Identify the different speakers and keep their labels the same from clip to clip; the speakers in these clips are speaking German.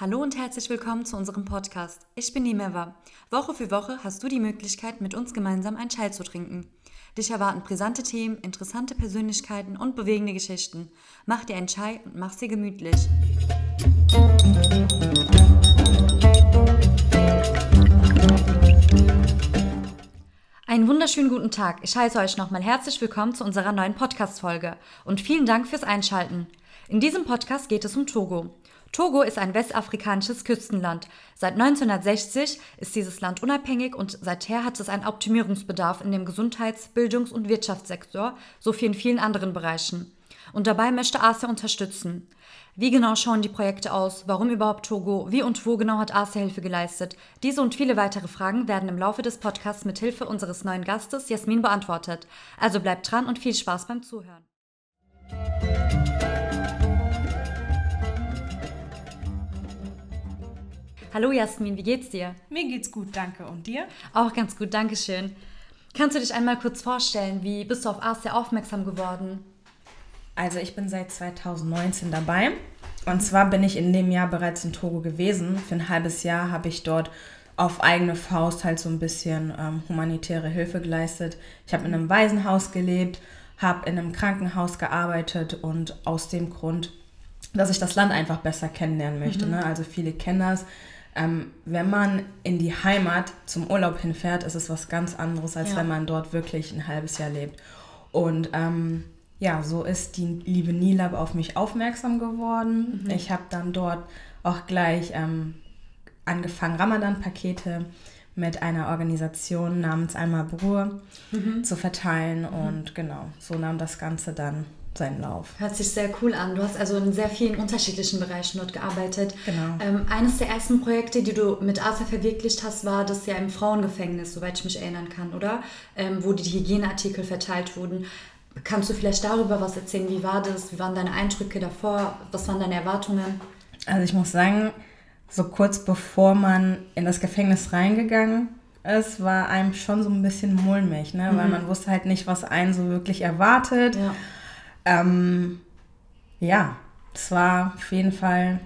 Speaker 1: Hallo und herzlich willkommen zu unserem Podcast. Ich bin Nimeva. Woche für Woche hast du die Möglichkeit, mit uns gemeinsam einen Chai zu trinken. Dich erwarten brisante Themen, interessante Persönlichkeiten und bewegende Geschichten. Mach dir einen Chai und mach sie gemütlich. Einen wunderschönen guten Tag. Ich heiße euch nochmal herzlich willkommen zu unserer neuen Podcast-Folge und vielen Dank fürs Einschalten. In diesem Podcast geht es um Togo. Togo ist ein westafrikanisches Küstenland. Seit 1960 ist dieses Land unabhängig und seither hat es einen Optimierungsbedarf in dem Gesundheits-, Bildungs- und Wirtschaftssektor sowie in vielen anderen Bereichen. Und dabei möchte ASIA unterstützen. Wie genau schauen die Projekte aus? Warum überhaupt Togo? Wie und wo genau hat ASIA Hilfe geleistet? Diese und viele weitere Fragen werden im Laufe des Podcasts mit Hilfe unseres neuen Gastes Jasmin beantwortet. Also bleibt dran und viel Spaß beim Zuhören. Hallo Jasmin, wie geht's dir?
Speaker 2: Mir geht's gut, danke. Und dir?
Speaker 1: Auch ganz gut, danke schön. Kannst du dich einmal kurz vorstellen, wie bist du auf ASIA aufmerksam geworden?
Speaker 2: Also ich bin seit 2019 dabei. Und zwar bin ich in dem Jahr bereits in Togo gewesen. Für ein halbes Jahr habe ich dort auf eigene Faust halt so ein bisschen ähm, humanitäre Hilfe geleistet. Ich habe in einem Waisenhaus gelebt, habe in einem Krankenhaus gearbeitet und aus dem Grund, dass ich das Land einfach besser kennenlernen möchte. Mhm. Ne? Also viele kennen das. Ähm, wenn man in die Heimat zum Urlaub hinfährt, ist es was ganz anderes, als ja. wenn man dort wirklich ein halbes Jahr lebt. Und ähm, ja, so ist die liebe Nilab auf mich aufmerksam geworden. Mhm. Ich habe dann dort auch gleich ähm, angefangen, Ramadan-Pakete mit einer Organisation namens Einmal Brur mhm. zu verteilen. Mhm. Und genau, so nahm das Ganze dann seinen Lauf.
Speaker 1: Hört sich sehr cool an. Du hast also in sehr vielen unterschiedlichen Bereichen dort gearbeitet.
Speaker 2: Genau.
Speaker 1: Ähm, eines der ersten Projekte, die du mit ASA verwirklicht hast, war das ja im Frauengefängnis, soweit ich mich erinnern kann, oder? Ähm, wo die Hygieneartikel verteilt wurden. Kannst du vielleicht darüber was erzählen? Wie war das? Wie waren deine Eindrücke davor? Was waren deine Erwartungen?
Speaker 2: Also ich muss sagen, so kurz bevor man in das Gefängnis reingegangen ist, war einem schon so ein bisschen mulmig, ne? Mhm. weil man wusste halt nicht, was einen so wirklich erwartet.
Speaker 1: Ja
Speaker 2: ähm, ja, es war auf jeden Fall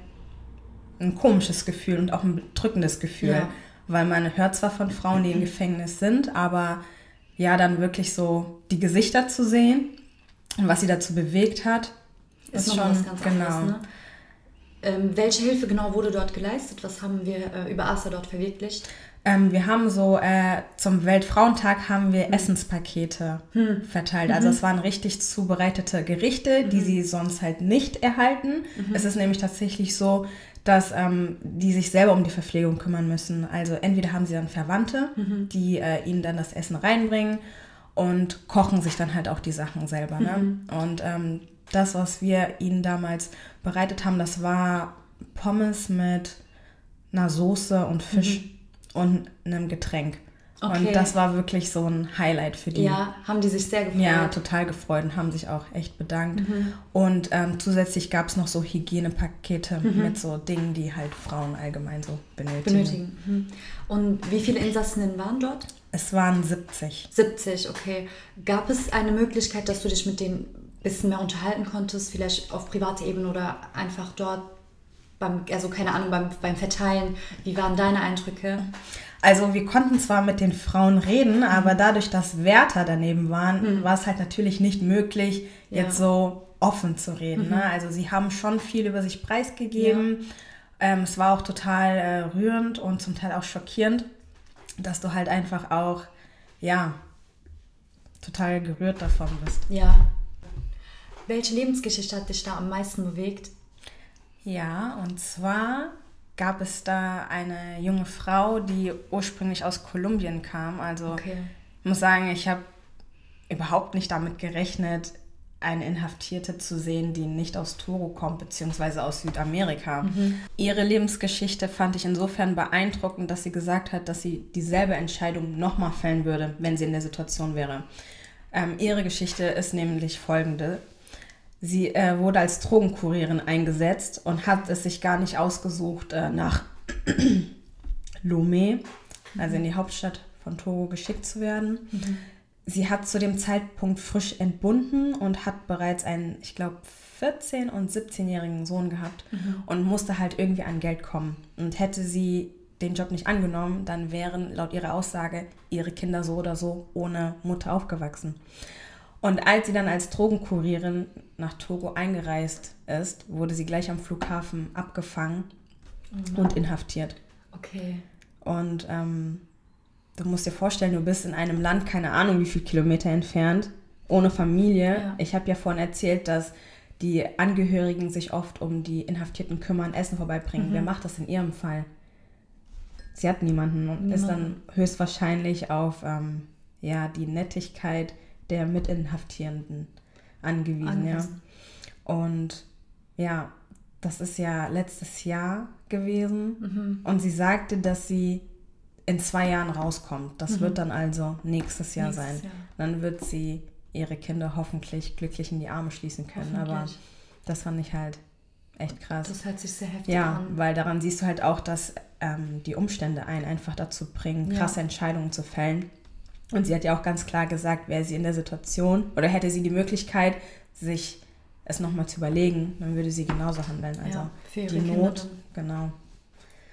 Speaker 2: ein komisches Gefühl und auch ein bedrückendes Gefühl, ja. weil man hört zwar von Frauen, die im Gefängnis sind, aber ja, dann wirklich so die Gesichter zu sehen und was sie dazu bewegt hat, ist, ist schon genau. Anderes, ne?
Speaker 1: Ähm, welche Hilfe genau wurde dort geleistet? Was haben wir äh, über ASA dort verwirklicht?
Speaker 2: Ähm, wir haben so äh, zum Weltfrauentag haben wir mhm. Essenspakete mhm. verteilt. Also mhm. es waren richtig zubereitete Gerichte, die mhm. sie sonst halt nicht erhalten. Es ist nämlich tatsächlich so, dass ähm, die sich selber um die Verpflegung kümmern müssen. Also entweder haben sie dann Verwandte, die äh, ihnen dann das Essen reinbringen und kochen sich dann halt auch die Sachen selber. Ne? Und ähm, das, was wir ihnen damals bereitet haben, das war Pommes mit einer Soße und Fisch und einem Getränk. Okay. Und das war wirklich so ein Highlight für die.
Speaker 1: Ja, haben die sich sehr gefreut.
Speaker 2: Ja, total gefreut und haben sich auch echt bedankt. Mhm. Und ähm, zusätzlich gab es noch so Hygienepakete mhm. mit so Dingen, die halt Frauen allgemein so benötigen. benötigen.
Speaker 1: Mhm. Und wie viele Insassinnen waren dort?
Speaker 2: Es waren 70.
Speaker 1: 70, okay. Gab es eine Möglichkeit, dass du dich mit denen bisschen mehr unterhalten konntest, vielleicht auf privater Ebene oder einfach dort beim, also keine Ahnung, beim, beim Verteilen. Wie waren deine Eindrücke?
Speaker 2: Also wir konnten zwar mit den Frauen reden, aber dadurch, dass Wärter daneben waren, mhm. war es halt natürlich nicht möglich, ja. jetzt so offen zu reden. Mhm. Ne? Also sie haben schon viel über sich preisgegeben. Ja. Ähm, es war auch total äh, rührend und zum Teil auch schockierend, dass du halt einfach auch, ja, total gerührt davon bist.
Speaker 1: Ja. Welche Lebensgeschichte hat dich da am meisten bewegt?
Speaker 2: Ja, und zwar gab es da eine junge Frau, die ursprünglich aus Kolumbien kam. Also okay. ich muss sagen, ich habe überhaupt nicht damit gerechnet, eine Inhaftierte zu sehen, die nicht aus Togo kommt, beziehungsweise aus Südamerika. Mhm. Ihre Lebensgeschichte fand ich insofern beeindruckend, dass sie gesagt hat, dass sie dieselbe Entscheidung nochmal fällen würde, wenn sie in der Situation wäre. Ähm, ihre Geschichte ist nämlich folgende. Sie äh, wurde als Drogenkurierin eingesetzt und hat es sich gar nicht ausgesucht, äh, nach Lomé, also in die Hauptstadt von Togo, geschickt zu werden. Mhm. sie hat zu dem Zeitpunkt frisch entbunden und hat bereits einen, ich glaube, 14- und 17-jährigen Sohn gehabt mhm. und musste halt irgendwie an Geld kommen. Und hätte sie den Job nicht angenommen, dann wären laut ihrer Aussage ihre Kinder so oder so ohne Mutter aufgewachsen. Und als sie dann als Drogenkurierin nach Togo eingereist ist, wurde sie gleich am Flughafen abgefangen mhm. und inhaftiert.
Speaker 1: Okay.
Speaker 2: Und ähm, du musst dir vorstellen, du bist in einem Land, keine Ahnung wie viele Kilometer entfernt, ohne Familie. Ja. Ich habe ja vorhin erzählt, dass die Angehörigen sich oft um die Inhaftierten kümmern, Essen vorbeibringen. Mhm. Wer macht das in ihrem Fall? Sie hat niemanden und ist dann höchstwahrscheinlich auf ähm, ja, die Nettigkeit der Mitinhaftierenden angewiesen. angewiesen. Ja. Und ja, das ist ja letztes Jahr gewesen. Mhm. Und sie sagte, dass sie in zwei Jahren rauskommt. Das mhm. wird dann also nächstes Jahr nächstes sein. Jahr. Dann wird sie ihre Kinder hoffentlich glücklich in die Arme schließen können. Aber das fand ich halt echt krass.
Speaker 1: Das hört sich sehr heftig
Speaker 2: ja,
Speaker 1: an.
Speaker 2: Ja, weil daran siehst du halt auch, dass ähm, die Umstände einen einfach dazu bringen, krasse ja. Entscheidungen zu fällen. Und sie hat ja auch ganz klar gesagt, wäre sie in der Situation oder hätte sie die Möglichkeit, sich es nochmal zu überlegen, dann würde sie genauso handeln. Also ja, für die Not, genau.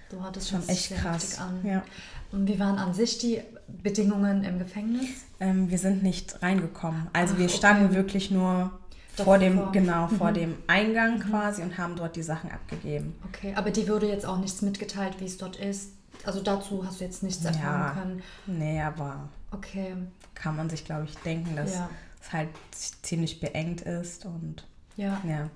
Speaker 1: Du hattest schon echt krass. An. Ja. Und wie waren an sich die Bedingungen im Gefängnis?
Speaker 2: Ähm, wir sind nicht reingekommen. Also Ach, wir standen okay. wirklich nur vor dem, genau, mhm. vor dem Eingang mhm. quasi und haben dort die Sachen abgegeben.
Speaker 1: Okay, aber die würde jetzt auch nichts mitgeteilt, wie es dort ist. Also dazu hast du jetzt nichts erfahren ja, können.
Speaker 2: Nee, aber
Speaker 1: okay.
Speaker 2: kann man sich, glaube ich, denken, dass ja. es halt ziemlich beengt ist und
Speaker 1: ja. ja.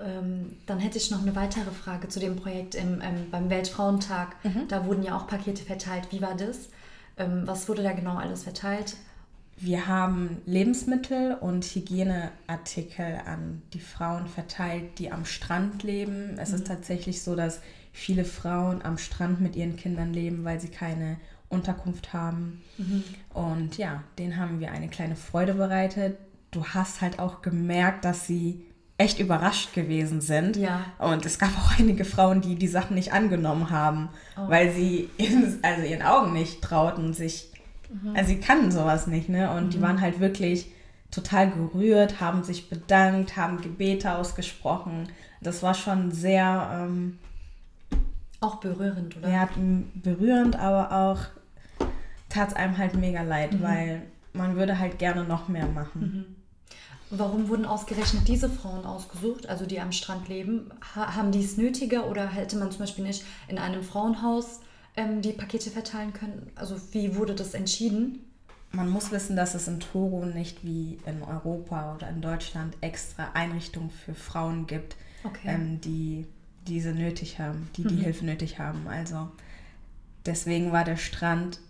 Speaker 1: Ähm, dann hätte ich noch eine weitere Frage zu dem Projekt im, ähm, beim Weltfrauentag. Mhm. Da wurden ja auch Pakete verteilt. Wie war das? Ähm, was wurde da genau alles verteilt?
Speaker 2: Wir haben Lebensmittel und Hygieneartikel an die Frauen verteilt, die am Strand leben. Es mhm. ist tatsächlich so, dass viele Frauen am Strand mit ihren Kindern leben, weil sie keine Unterkunft haben. Mhm. Und ja, denen haben wir eine kleine Freude bereitet. Du hast halt auch gemerkt, dass sie echt überrascht gewesen sind.
Speaker 1: Ja.
Speaker 2: Und es gab auch einige Frauen, die die Sachen nicht angenommen haben, oh. weil sie in, also ihren Augen nicht trauten, sich Mhm. Also sie kannten sowas nicht, ne? Und mhm. die waren halt wirklich total gerührt, haben sich bedankt, haben Gebete ausgesprochen. Das war schon sehr... Ähm,
Speaker 1: auch berührend, oder?
Speaker 2: Ja, berührend, aber auch tat es einem halt mega leid, mhm. weil man würde halt gerne noch mehr machen.
Speaker 1: Mhm. Warum wurden ausgerechnet diese Frauen ausgesucht, also die am Strand leben? Ha haben die es nötiger oder hätte man zum Beispiel nicht in einem Frauenhaus ähm, die Pakete verteilen können? Also wie wurde das entschieden?
Speaker 2: Man muss wissen, dass es in Togo nicht wie in Europa oder in Deutschland extra Einrichtungen für Frauen gibt, okay. ähm, die diese nötig haben, die die mhm. Hilfe nötig haben. Also deswegen war der Strand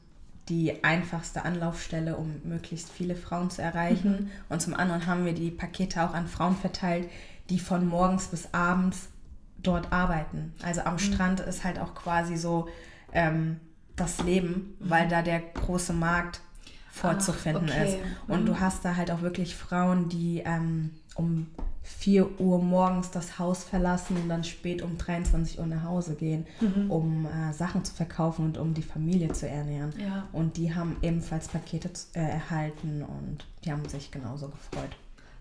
Speaker 2: die einfachste Anlaufstelle, um möglichst viele Frauen zu erreichen. Mhm. Und zum anderen haben wir die Pakete auch an Frauen verteilt, die von morgens bis abends dort arbeiten. Also am mhm. Strand ist halt auch quasi so ähm, das Leben, weil mhm. da der große Markt vorzufinden Ach, okay. ist. Und mhm. du hast da halt auch wirklich Frauen, die ähm, um 4 Uhr morgens das Haus verlassen und dann spät um 23 Uhr nach Hause gehen, mhm. um äh, Sachen zu verkaufen und um die Familie zu ernähren.
Speaker 1: Ja.
Speaker 2: Und die haben ebenfalls Pakete äh, erhalten und die haben sich genauso gefreut.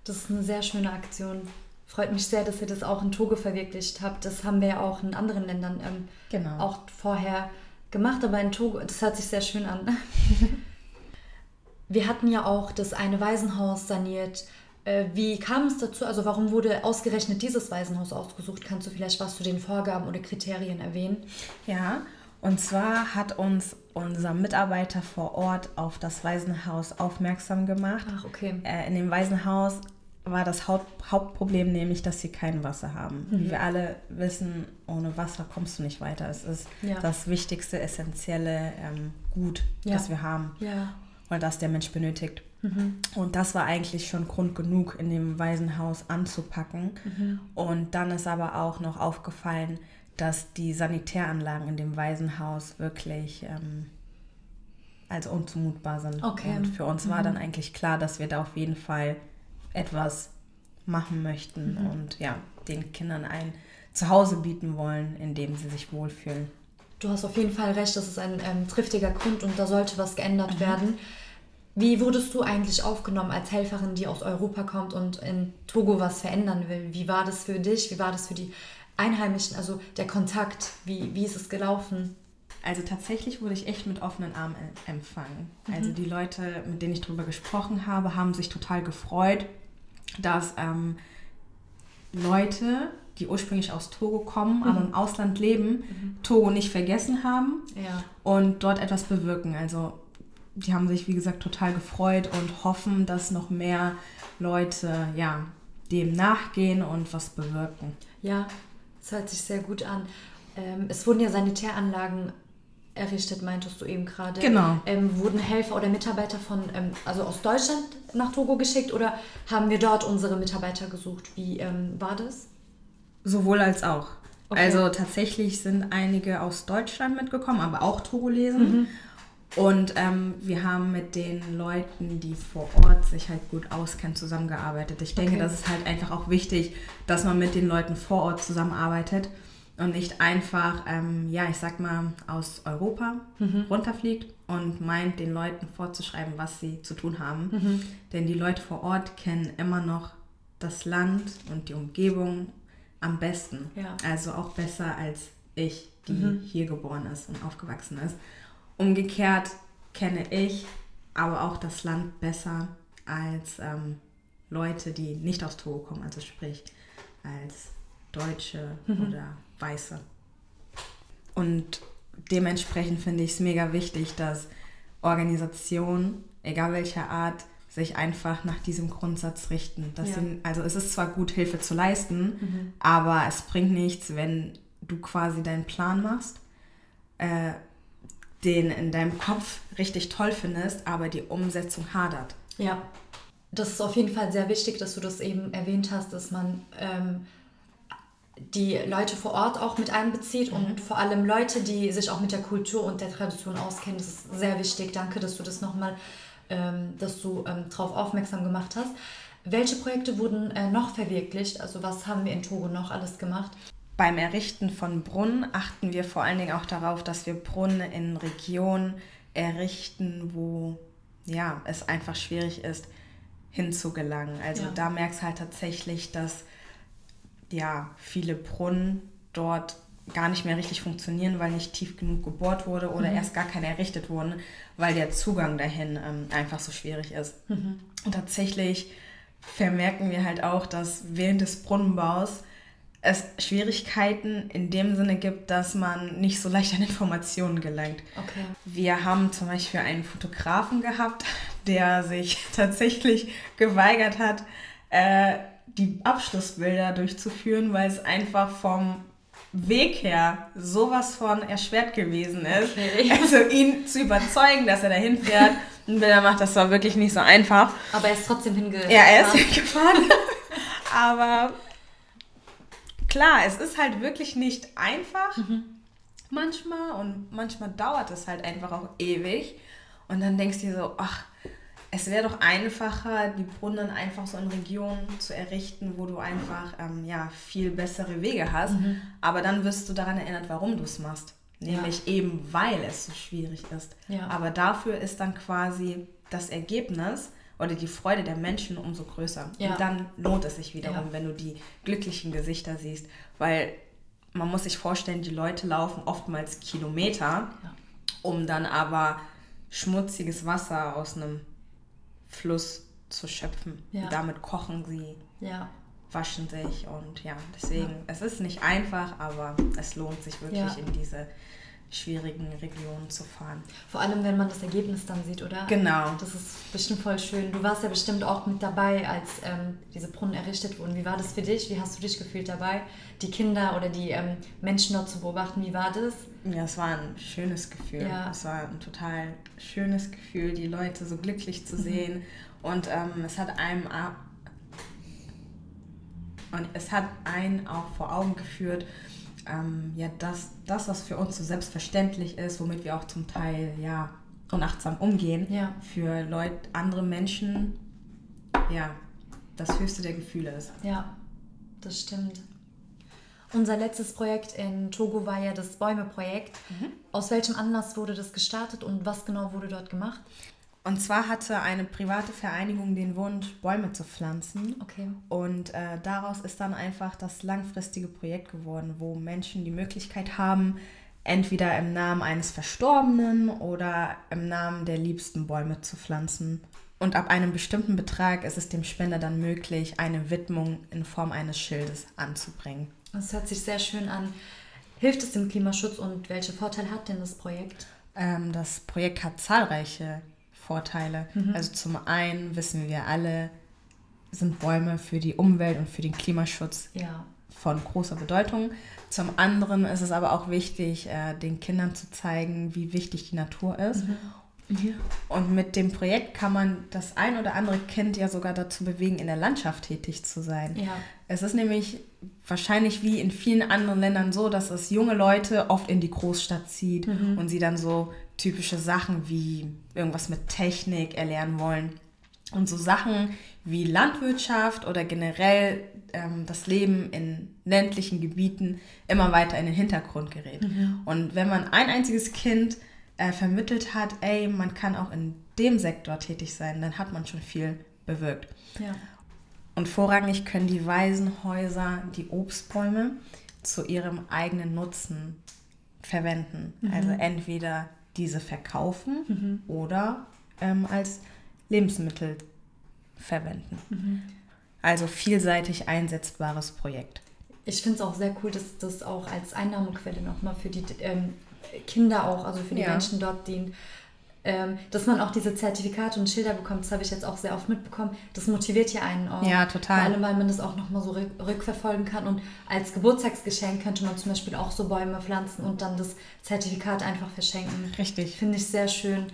Speaker 1: Das ist eine sehr schöne Aktion. Freut mich sehr, dass ihr das auch in Togo verwirklicht habt. Das haben wir ja auch in anderen Ländern ähm, genau. auch vorher gemacht, aber in Togo, das hört sich sehr schön an. wir hatten ja auch das eine Waisenhaus saniert. Äh, wie kam es dazu? Also warum wurde ausgerechnet dieses Waisenhaus ausgesucht? Kannst du vielleicht was zu den Vorgaben oder Kriterien erwähnen?
Speaker 2: Ja, und zwar hat uns unser Mitarbeiter vor Ort auf das Waisenhaus aufmerksam gemacht.
Speaker 1: Ach, okay.
Speaker 2: Äh, in dem Waisenhaus war das Haupt, Hauptproblem nämlich, dass sie kein Wasser haben. Mhm. Wie wir alle wissen, ohne Wasser kommst du nicht weiter. Es ist ja. das wichtigste, essentielle ähm, Gut, ja. das wir haben.
Speaker 1: Ja.
Speaker 2: Oder das der Mensch benötigt. Mhm. Und das war eigentlich schon Grund genug, in dem Waisenhaus anzupacken. Mhm. Und dann ist aber auch noch aufgefallen, dass die Sanitäranlagen in dem Waisenhaus wirklich ähm, also unzumutbar sind.
Speaker 1: Okay.
Speaker 2: Und für uns war mhm. dann eigentlich klar, dass wir da auf jeden Fall etwas machen möchten mhm. und ja, den Kindern ein Zuhause bieten wollen, in dem sie sich wohlfühlen.
Speaker 1: Du hast auf jeden Fall recht, das ist ein ähm, triftiger Grund und da sollte was geändert mhm. werden. Wie wurdest du eigentlich aufgenommen als Helferin, die aus Europa kommt und in Togo was verändern will? Wie war das für dich? Wie war das für die Einheimischen? Also der Kontakt, wie, wie ist es gelaufen?
Speaker 2: Also tatsächlich wurde ich echt mit offenen Armen empfangen. Mhm. Also die Leute, mit denen ich darüber gesprochen habe, haben sich total gefreut, dass ähm, Leute, die ursprünglich aus Togo kommen, mhm. aber im Ausland leben, mhm. Togo nicht vergessen haben ja. und dort etwas bewirken. Also die haben sich, wie gesagt, total gefreut und hoffen, dass noch mehr Leute ja, dem nachgehen und was bewirken.
Speaker 1: Ja, das hört sich sehr gut an. Ähm, es wurden ja Sanitäranlagen errichtet, meintest du eben gerade.
Speaker 2: Genau.
Speaker 1: Ähm, wurden Helfer oder Mitarbeiter von, ähm, also aus Deutschland nach Togo geschickt oder haben wir dort unsere Mitarbeiter gesucht? Wie ähm, war das?
Speaker 2: Sowohl als auch. Okay. Also tatsächlich sind einige aus Deutschland mitgekommen, aber auch Togolesen. Mhm. Und ähm, wir haben mit den Leuten, die vor Ort sich halt gut auskennen, zusammengearbeitet. Ich denke, okay. das ist halt einfach auch wichtig, dass man mit den Leuten vor Ort zusammenarbeitet und nicht einfach, ähm, ja, ich sag mal, aus Europa mhm. runterfliegt und meint, den Leuten vorzuschreiben, was sie zu tun haben. Mhm. Denn die Leute vor Ort kennen immer noch das Land und die Umgebung am besten. Ja. Also auch besser als ich, die mhm. hier geboren ist und aufgewachsen ist. Umgekehrt kenne ich aber auch das Land besser als ähm, Leute, die nicht aus Togo kommen, also sprich als Deutsche mhm. oder Weiße. Und dementsprechend finde ich es mega wichtig, dass Organisationen, egal welcher Art, sich einfach nach diesem Grundsatz richten. Ja. Sie, also es ist zwar gut, Hilfe zu leisten, mhm. aber es bringt nichts, wenn du quasi deinen Plan machst, äh, den in deinem Kopf richtig toll findest, aber die Umsetzung hadert.
Speaker 1: Ja, das ist auf jeden Fall sehr wichtig, dass du das eben erwähnt hast, dass man ähm, die Leute vor Ort auch mit einbezieht mhm. und vor allem Leute, die sich auch mit der Kultur und der Tradition auskennen. Das ist sehr wichtig. Danke, dass du das nochmal, ähm, dass du ähm, darauf aufmerksam gemacht hast. Welche Projekte wurden äh, noch verwirklicht? Also was haben wir in Togo noch alles gemacht?
Speaker 2: Beim Errichten von Brunnen achten wir vor allen Dingen auch darauf, dass wir Brunnen in Regionen errichten, wo ja, es einfach schwierig ist, hinzugelangen. Also ja. da merkst du halt tatsächlich, dass ja, viele Brunnen dort gar nicht mehr richtig funktionieren, weil nicht tief genug gebohrt wurde oder mhm. erst gar keine errichtet wurden, weil der Zugang dahin ähm, einfach so schwierig ist. Mhm. Und tatsächlich vermerken wir halt auch, dass während des Brunnenbaus es Schwierigkeiten in dem Sinne gibt, dass man nicht so leicht an Informationen gelangt.
Speaker 1: Okay.
Speaker 2: Wir haben zum Beispiel einen Fotografen gehabt, der sich tatsächlich geweigert hat, äh, die Abschlussbilder durchzuführen, weil es einfach vom Weg her sowas von erschwert gewesen ist. Okay. Also ihn zu überzeugen, dass er dahin fährt und Bilder macht, das war wirklich nicht so einfach.
Speaker 1: Aber er ist trotzdem hingefahren.
Speaker 2: Ja, er ist hingefahren. Aber klar, es ist halt wirklich nicht einfach mhm. manchmal und manchmal dauert es halt einfach auch ewig. Und dann denkst du dir so, ach, es wäre doch einfacher, die Brunnen einfach so in Regionen zu errichten, wo du einfach ähm, ja, viel bessere Wege hast. Mhm. Aber dann wirst du daran erinnert, warum du es machst. Nämlich ja. eben, weil es so schwierig ist. Ja. Aber dafür ist dann quasi das Ergebnis oder die Freude der Menschen umso größer. Ja. Und dann lohnt es sich wiederum, wenn du die glücklichen Gesichter siehst. Weil man muss sich vorstellen, die Leute laufen oftmals Kilometer, um dann aber schmutziges Wasser aus einem Fluss zu schöpfen. Ja. Damit kochen sie,
Speaker 1: ja.
Speaker 2: waschen sich und ja, deswegen, ja. es ist nicht einfach, aber es lohnt sich wirklich in diese schwierigen Regionen zu fahren.
Speaker 1: Vor allem, wenn man das Ergebnis dann sieht, oder?
Speaker 2: Genau.
Speaker 1: Das ist bestimmt voll schön. Du warst ja bestimmt auch mit dabei, als ähm, diese Brunnen errichtet wurden. Wie war das für dich? Wie hast du dich gefühlt dabei? Die Kinder oder die ähm, Menschen dort zu beobachten, wie war das?
Speaker 2: Ja, es war ein schönes Gefühl. Ja. Es war ein total schönes Gefühl, die Leute so glücklich zu mhm. sehen. Und ähm, es hat einem und es hat einen auch vor Augen geführt, ähm, ja, das, das, was für uns so selbstverständlich ist, womit wir auch zum Teil ja unachtsam umgehen,
Speaker 1: ja.
Speaker 2: für Leute, andere Menschen, ja, das höchste der Gefühle ist.
Speaker 1: Ja, das stimmt. Unser letztes Projekt in Togo war ja das Bäume-Projekt. Mhm. Aus welchem Anlass wurde das gestartet und was genau wurde dort gemacht?
Speaker 2: Und zwar hatte eine private Vereinigung den Wunsch, Bäume zu pflanzen.
Speaker 1: Okay.
Speaker 2: Und äh, daraus ist dann einfach das langfristige Projekt geworden, wo Menschen die Möglichkeit haben, entweder im Namen eines Verstorbenen oder im Namen der liebsten Bäume zu pflanzen. Und ab einem bestimmten Betrag ist es dem Spender dann möglich, eine Widmung in Form eines Schildes anzubringen.
Speaker 1: Das hört sich sehr schön an. Hilft es dem Klimaschutz und welche Vorteile hat denn das Projekt?
Speaker 2: Ähm, das Projekt hat zahlreiche Vorteile. Mhm. Also zum einen wissen wir alle, sind Bäume für die Umwelt und für den Klimaschutz ja. von großer Bedeutung. Zum anderen ist es aber auch wichtig, äh, den Kindern zu zeigen, wie wichtig die Natur ist. Mhm. Mhm. Und mit dem Projekt kann man das ein oder andere Kind ja sogar dazu bewegen, in der Landschaft tätig zu sein. Ja. Es ist nämlich wahrscheinlich wie in vielen anderen Ländern so, dass es junge Leute oft in die Großstadt zieht mhm. und sie dann so typische Sachen wie irgendwas mit Technik erlernen wollen. Und so Sachen wie Landwirtschaft oder generell ähm, das Leben in ländlichen Gebieten immer weiter in den Hintergrund gerät. Mhm. Und wenn man ein einziges Kind äh, vermittelt hat, ey, man kann auch in dem Sektor tätig sein, dann hat man schon viel bewirkt. Ja. Und vorrangig können die Waisenhäuser die Obstbäume zu ihrem eigenen Nutzen verwenden. Mhm. Also entweder diese verkaufen mhm. oder ähm, als Lebensmittel verwenden. Mhm. Also vielseitig einsetzbares Projekt.
Speaker 1: Ich finde es auch sehr cool, dass das auch als Einnahmequelle nochmal für die ähm, Kinder auch, also für die ja. Menschen dort dient. Ähm, dass man auch diese Zertifikate und Schilder bekommt, das habe ich jetzt auch sehr oft mitbekommen. Das motiviert ja einen auch.
Speaker 2: Ja, total.
Speaker 1: Vor allem, weil man das auch nochmal so rückverfolgen kann. Und als Geburtstagsgeschenk könnte man zum Beispiel auch so Bäume pflanzen und dann das Zertifikat einfach verschenken.
Speaker 2: Richtig.
Speaker 1: Finde ich sehr schön.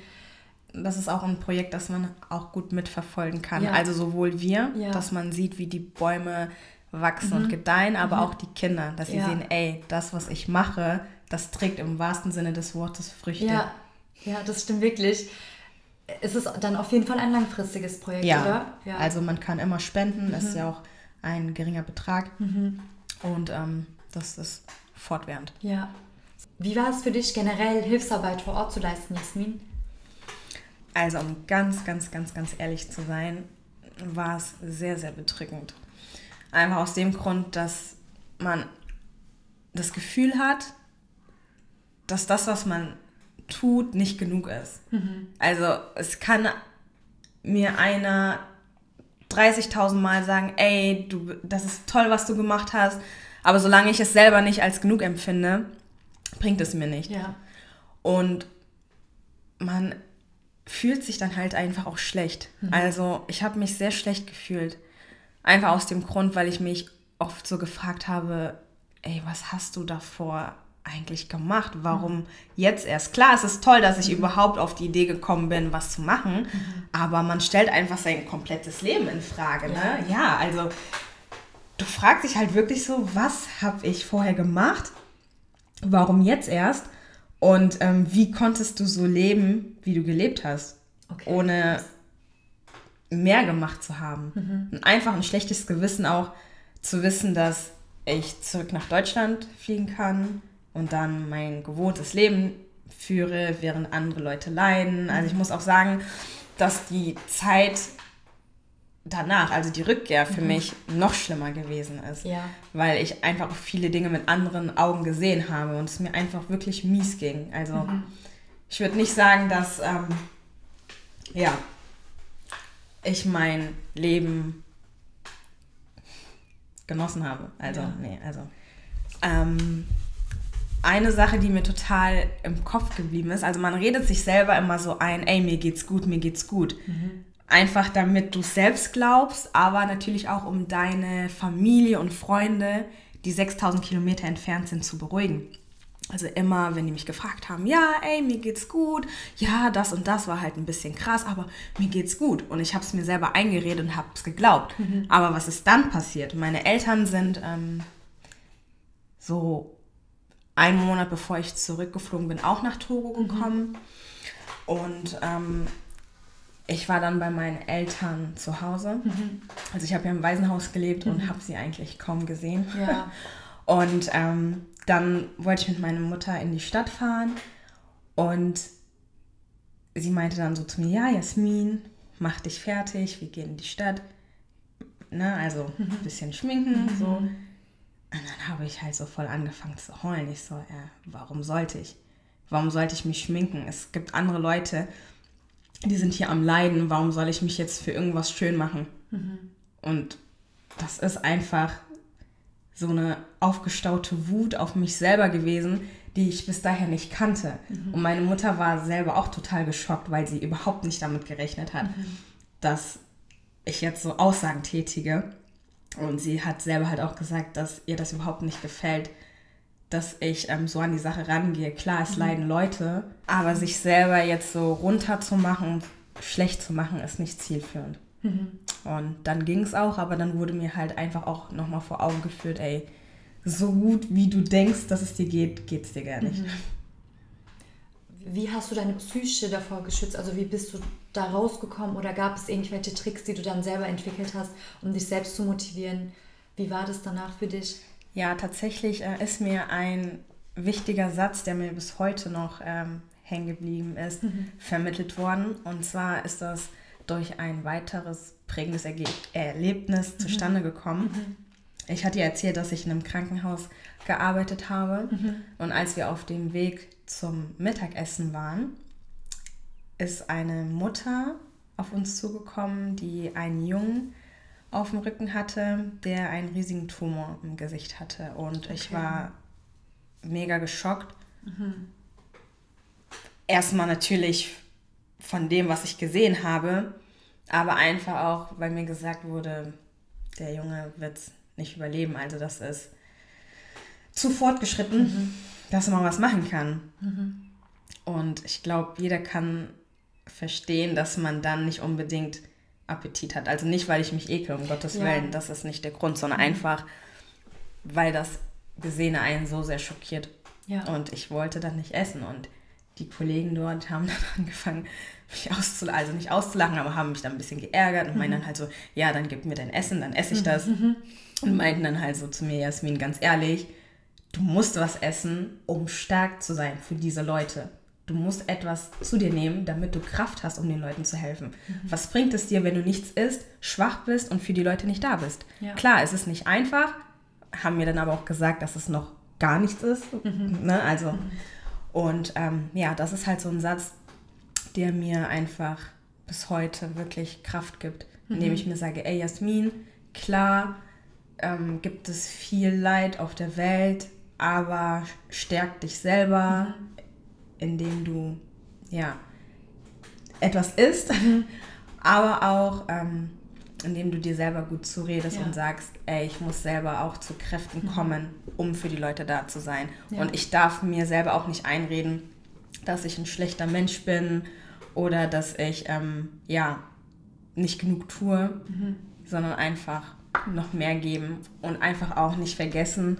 Speaker 2: Das ist auch ein Projekt, das man auch gut mitverfolgen kann. Ja. Also sowohl wir, ja. dass man sieht, wie die Bäume wachsen mhm. und gedeihen, aber mhm. auch die Kinder, dass sie ja. sehen, ey, das, was ich mache, das trägt im wahrsten Sinne des Wortes Früchte.
Speaker 1: Ja, ja das stimmt wirklich. Es ist dann auf jeden Fall ein langfristiges Projekt,
Speaker 2: ja.
Speaker 1: oder?
Speaker 2: Ja, also man kann immer spenden, mhm. ist ja auch ein geringer Betrag mhm. und ähm, das ist fortwährend.
Speaker 1: Ja. Wie war es für dich generell, Hilfsarbeit vor Ort zu leisten, Jasmin?
Speaker 2: Also um ganz, ganz, ganz, ganz ehrlich zu sein, war es sehr, sehr bedrückend. Einfach aus dem Grund, dass man das Gefühl hat, dass das, was man tut, nicht genug ist. Mhm. Also es kann mir einer 30.000 Mal sagen, ey, du, das ist toll, was du gemacht hast, aber solange ich es selber nicht als genug empfinde, bringt es mir nicht. Ja. Und man fühlt sich dann halt einfach auch schlecht. Mhm. Also ich habe mich sehr schlecht gefühlt. Einfach aus dem Grund, weil ich mich oft so gefragt habe, ey, was hast du davor eigentlich gemacht? Warum mhm. jetzt erst? Klar, es ist toll, dass ich mhm. überhaupt auf die Idee gekommen bin, was zu machen, mhm. aber man stellt einfach sein komplettes Leben in Frage. Ne? Ja, ja also du fragst dich halt wirklich so, was habe ich vorher gemacht? Warum jetzt erst? Und ähm, wie konntest du so leben, wie du gelebt hast, okay. ohne mehr gemacht zu haben? Mhm. Einfach ein schlechtes Gewissen auch zu wissen, dass ich zurück nach Deutschland fliegen kann, und dann mein gewohntes Leben führe, während andere Leute leiden. Also ich muss auch sagen, dass die Zeit danach, also die Rückkehr für mhm. mich noch schlimmer gewesen ist, ja. weil ich einfach viele Dinge mit anderen Augen gesehen habe und es mir einfach wirklich mies ging. Also mhm. ich würde nicht sagen, dass ähm, ja ich mein Leben genossen habe. Also ja. nee, also ähm, eine Sache, die mir total im Kopf geblieben ist. Also man redet sich selber immer so ein, ey, mir geht's gut, mir geht's gut. Mhm. Einfach damit du selbst glaubst, aber natürlich auch um deine Familie und Freunde, die 6000 Kilometer entfernt sind, zu beruhigen. Also immer, wenn die mich gefragt haben, ja, ey, mir geht's gut, ja, das und das war halt ein bisschen krass, aber mir geht's gut. Und ich habe es mir selber eingeredet und habe es geglaubt. Mhm. Aber was ist dann passiert? Meine Eltern sind ähm, so einen Monat bevor ich zurückgeflogen bin, auch nach Togo mhm. gekommen. Mhm. Und ähm, ich war dann bei meinen Eltern zu Hause. Mhm. Also ich habe ja im Waisenhaus gelebt mhm. und habe sie eigentlich kaum gesehen. Ja. Und ähm, dann wollte ich mit meiner Mutter in die Stadt fahren und sie meinte dann so zu mir, ja, Jasmin, mach dich fertig, wir gehen in die Stadt. Ne, also ein bisschen schminken, so. Und dann habe ich halt so voll angefangen zu heulen. Ich so, ja, warum sollte ich? Warum sollte ich mich schminken? Es gibt andere Leute, die sind hier am Leiden. Warum soll ich mich jetzt für irgendwas schön machen? Mhm. Und das ist einfach so eine aufgestaute Wut auf mich selber gewesen, die ich bis dahin nicht kannte. Mhm. Und meine Mutter war selber auch total geschockt, weil sie überhaupt nicht damit gerechnet hat, mhm. dass ich jetzt so Aussagen tätige. Und sie hat selber halt auch gesagt, dass ihr das überhaupt nicht gefällt, dass ich ähm, so an die Sache rangehe. Klar, es mhm. leiden Leute, aber sich selber jetzt so runterzumachen, schlecht zu machen, ist nicht zielführend. Mhm. Und dann ging es auch, aber dann wurde mir halt einfach auch nochmal vor Augen geführt, ey, so gut wie du denkst, dass es dir geht, geht es dir gar nicht. Mhm.
Speaker 1: Wie hast du deine Psyche davor geschützt? Also wie bist du da rausgekommen oder gab es irgendwelche Tricks, die du dann selber entwickelt hast, um dich selbst zu motivieren? Wie war das danach für dich?
Speaker 2: Ja, tatsächlich äh, ist mir ein wichtiger Satz, der mir bis heute noch ähm, hängen geblieben ist, mhm. vermittelt worden. Und zwar ist das durch ein weiteres prägendes Erge Erlebnis mhm. zustande gekommen. Mhm. Ich hatte ja erzählt, dass ich in einem Krankenhaus gearbeitet habe. Mhm. Und als wir auf dem Weg zum Mittagessen waren, ist eine Mutter auf uns zugekommen, die einen Jungen auf dem Rücken hatte, der einen riesigen Tumor im Gesicht hatte. Und okay. ich war mega geschockt. Mhm. Erstmal natürlich von dem, was ich gesehen habe, aber einfach auch, weil mir gesagt wurde, der Junge wird es nicht überleben. Also das ist zu fortgeschritten, mhm. dass man was machen kann. Mhm. Und ich glaube, jeder kann verstehen, dass man dann nicht unbedingt Appetit hat. Also nicht, weil ich mich ekel, um Gottes ja. Willen, das ist nicht der Grund, sondern mhm. einfach, weil das Gesehene einen so sehr schockiert. Ja. Und ich wollte dann nicht essen. Und die Kollegen dort haben dann angefangen, mich auszulachen, also nicht auszulachen, aber haben mich dann ein bisschen geärgert und mhm. meinen dann halt so, ja, dann gib mir dein Essen, dann esse ich mhm. das. Mhm. Und meinten dann halt so zu mir, Jasmin, ganz ehrlich, du musst was essen, um stark zu sein für diese Leute. Du musst etwas zu dir nehmen, damit du Kraft hast, um den Leuten zu helfen. Mhm. Was bringt es dir, wenn du nichts isst, schwach bist und für die Leute nicht da bist? Ja. Klar, es ist nicht einfach, haben mir dann aber auch gesagt, dass es noch gar nichts ist. Mhm. Ne? Also, mhm. und ähm, ja, das ist halt so ein Satz, der mir einfach bis heute wirklich Kraft gibt, indem mhm. ich mir sage, ey Jasmin, klar ähm, gibt es viel Leid auf der Welt, aber stärk dich selber, mhm. Indem du ja etwas isst, mhm. aber auch ähm, indem du dir selber gut zuredest ja. und sagst, ey, ich muss selber auch zu Kräften mhm. kommen, um für die Leute da zu sein. Ja. Und ich darf mir selber auch nicht einreden, dass ich ein schlechter Mensch bin oder dass ich ähm, ja nicht genug tue, mhm. sondern einfach noch mehr geben und einfach auch nicht vergessen,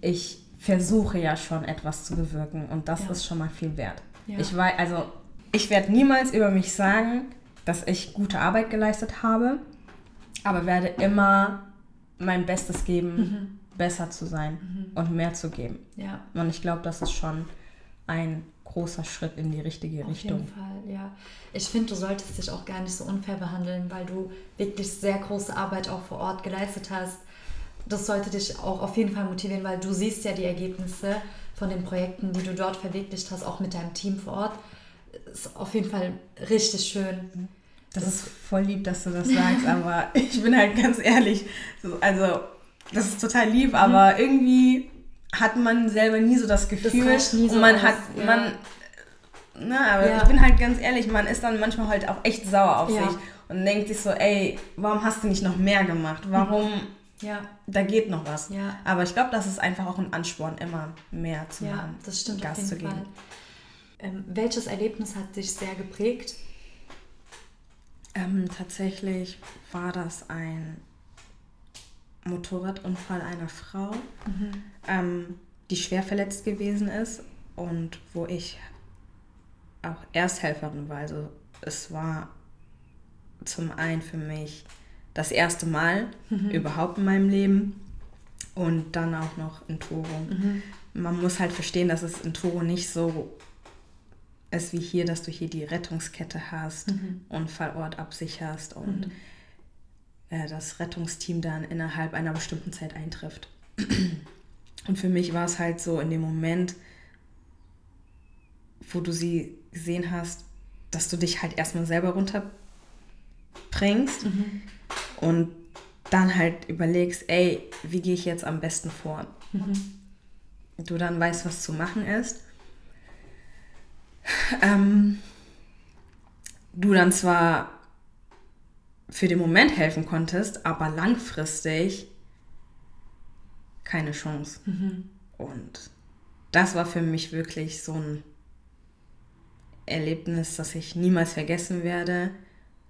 Speaker 2: ich versuche ja schon etwas zu bewirken und das ja. ist schon mal viel wert. Ja. Ich weiß, also ich werde niemals über mich sagen, dass ich gute Arbeit geleistet habe, aber werde immer mein Bestes geben, mhm. besser zu sein mhm. und mehr zu geben. Ja. Und ich glaube, das ist schon ein großer Schritt in die richtige
Speaker 1: Auf
Speaker 2: Richtung.
Speaker 1: Auf jeden Fall, ja. Ich finde, du solltest dich auch gar nicht so unfair behandeln, weil du wirklich sehr große Arbeit auch vor Ort geleistet hast. Das sollte dich auch auf jeden Fall motivieren, weil du siehst ja die Ergebnisse von den Projekten, die du dort verwirklicht hast, auch mit deinem Team vor Ort. Ist auf jeden Fall richtig schön.
Speaker 2: Das, das ist voll lieb, dass du das sagst, aber ich bin halt ganz ehrlich. Also, das ist total lieb, aber mhm. irgendwie hat man selber nie so das Gefühl. Das nie so und man aus, hat, ja. man, na, aber ja. ich bin halt ganz ehrlich, man ist dann manchmal halt auch echt sauer auf ja. sich und denkt sich so, ey, warum hast du nicht noch mehr gemacht? Warum? Ja. Da geht noch was. Ja. Aber ich glaube, das ist einfach auch ein Ansporn, immer mehr zu machen. Ja,
Speaker 1: das stimmt. Gas zu geben. Ähm, welches Erlebnis hat dich sehr geprägt?
Speaker 2: Ähm, tatsächlich war das ein Motorradunfall einer Frau, mhm. ähm, die schwer verletzt gewesen ist und wo ich auch Ersthelferin war. Also es war zum einen für mich das erste Mal mhm. überhaupt in meinem Leben und dann auch noch in Togo. Mhm. Man muss halt verstehen, dass es in Togo nicht so es wie hier, dass du hier die Rettungskette hast, mhm. Unfallort absicherst und mhm. äh, das Rettungsteam dann innerhalb einer bestimmten Zeit eintrifft. Und für mich war es halt so in dem Moment, wo du sie gesehen hast, dass du dich halt erstmal selber runterbringst mhm. und dann halt überlegst, ey, wie gehe ich jetzt am besten vor? Mhm. Du dann weißt, was zu machen ist. Ähm, du dann zwar für den Moment helfen konntest, aber langfristig keine Chance. Mhm. Und das war für mich wirklich so ein Erlebnis, das ich niemals vergessen werde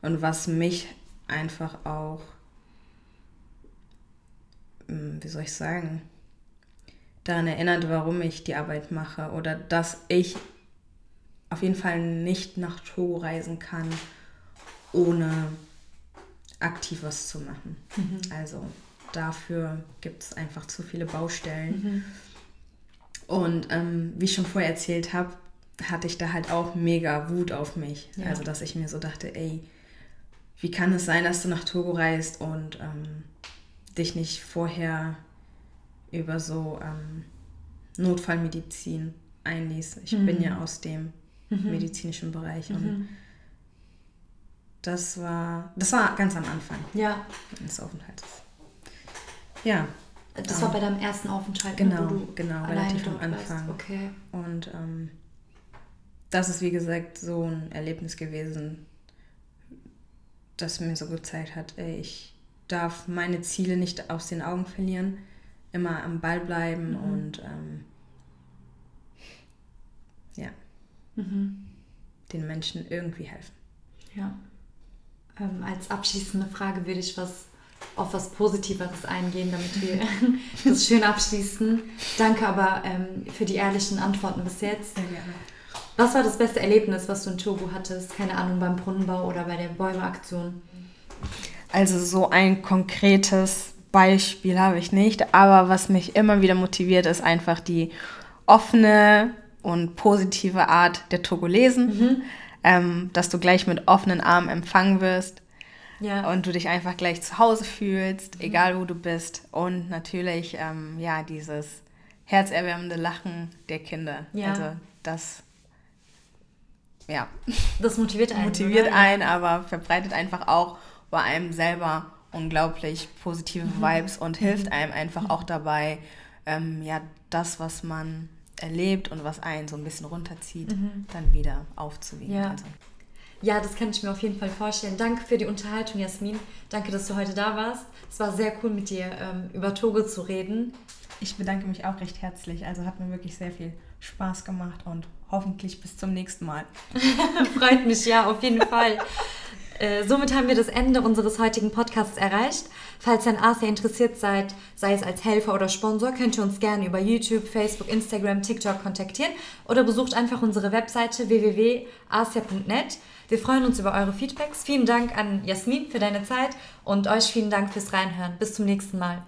Speaker 2: und was mich einfach auch, hm, wie soll ich sagen, daran erinnert, warum ich die Arbeit mache oder dass ich auf jeden Fall nicht nach Togo reisen kann, ohne aktiv was zu machen. Mhm. Also dafür gibt es einfach zu viele Baustellen. Mhm. Und ähm, wie ich schon vorher erzählt habe, hatte ich da halt auch mega Wut auf mich. Ja. Also, dass ich mir so dachte, ey, wie kann es sein, dass du nach Togo reist und ähm, dich nicht vorher über so ähm, Notfallmedizin einliest? Ich mhm. bin ja aus dem mhm. medizinischen Bereich und mhm. das war, das war ganz am Anfang
Speaker 1: ja.
Speaker 2: des Aufenthalts. Ja.
Speaker 1: Das war bei deinem ersten Aufenthalt,
Speaker 2: ne, genau, wo du genau, relativ am Anfang.
Speaker 1: Okay.
Speaker 2: Und ähm, das ist, wie gesagt, so ein Erlebnis gewesen, das mir so gezeigt hat, ey, ich darf meine Ziele nicht aus den Augen verlieren, immer am Ball bleiben mhm. und ähm, ja, mhm. den Menschen irgendwie helfen.
Speaker 1: Ja. Ähm, als abschließende Frage würde ich was auf was Positiveres eingehen, damit wir das schön abschließen. Danke aber ähm, für die ehrlichen Antworten bis jetzt.
Speaker 2: Sehr gerne.
Speaker 1: Was war das beste Erlebnis, was du in Togo hattest? Keine Ahnung, beim Brunnenbau oder bei der Bäumeaktion?
Speaker 2: Also so ein konkretes Beispiel habe ich nicht, aber was mich immer wieder motiviert, ist einfach die offene und positive Art der Togolesen, mhm. ähm, dass du gleich mit offenen Armen empfangen wirst ja. und du dich einfach gleich zu Hause fühlst, mhm. egal wo du bist und natürlich ähm, ja dieses herzerwärmende Lachen der Kinder. Ja. Also das ja.
Speaker 1: Das motiviert einen.
Speaker 2: motiviert oder? einen, aber verbreitet einfach auch bei einem selber unglaublich positive mhm. Vibes und hilft mhm. einem einfach auch dabei, ähm, ja, das, was man erlebt und was einen so ein bisschen runterzieht, mhm. dann wieder aufzuwiegen.
Speaker 1: Ja. Also. ja, das kann ich mir auf jeden Fall vorstellen. Danke für die Unterhaltung, Jasmin. Danke, dass du heute da warst. Es war sehr cool, mit dir ähm, über Togo zu reden.
Speaker 2: Ich bedanke mich auch recht herzlich. Also hat mir wirklich sehr viel Spaß gemacht und hoffentlich bis zum nächsten Mal.
Speaker 1: Freut mich, ja, auf jeden Fall. Äh, somit haben wir das Ende unseres heutigen Podcasts erreicht. Falls ihr an Asia interessiert seid, sei es als Helfer oder Sponsor, könnt ihr uns gerne über YouTube, Facebook, Instagram, TikTok kontaktieren oder besucht einfach unsere Webseite www.asia.net. Wir freuen uns über eure Feedbacks. Vielen Dank an Jasmin für deine Zeit und euch vielen Dank fürs Reinhören. Bis zum nächsten Mal.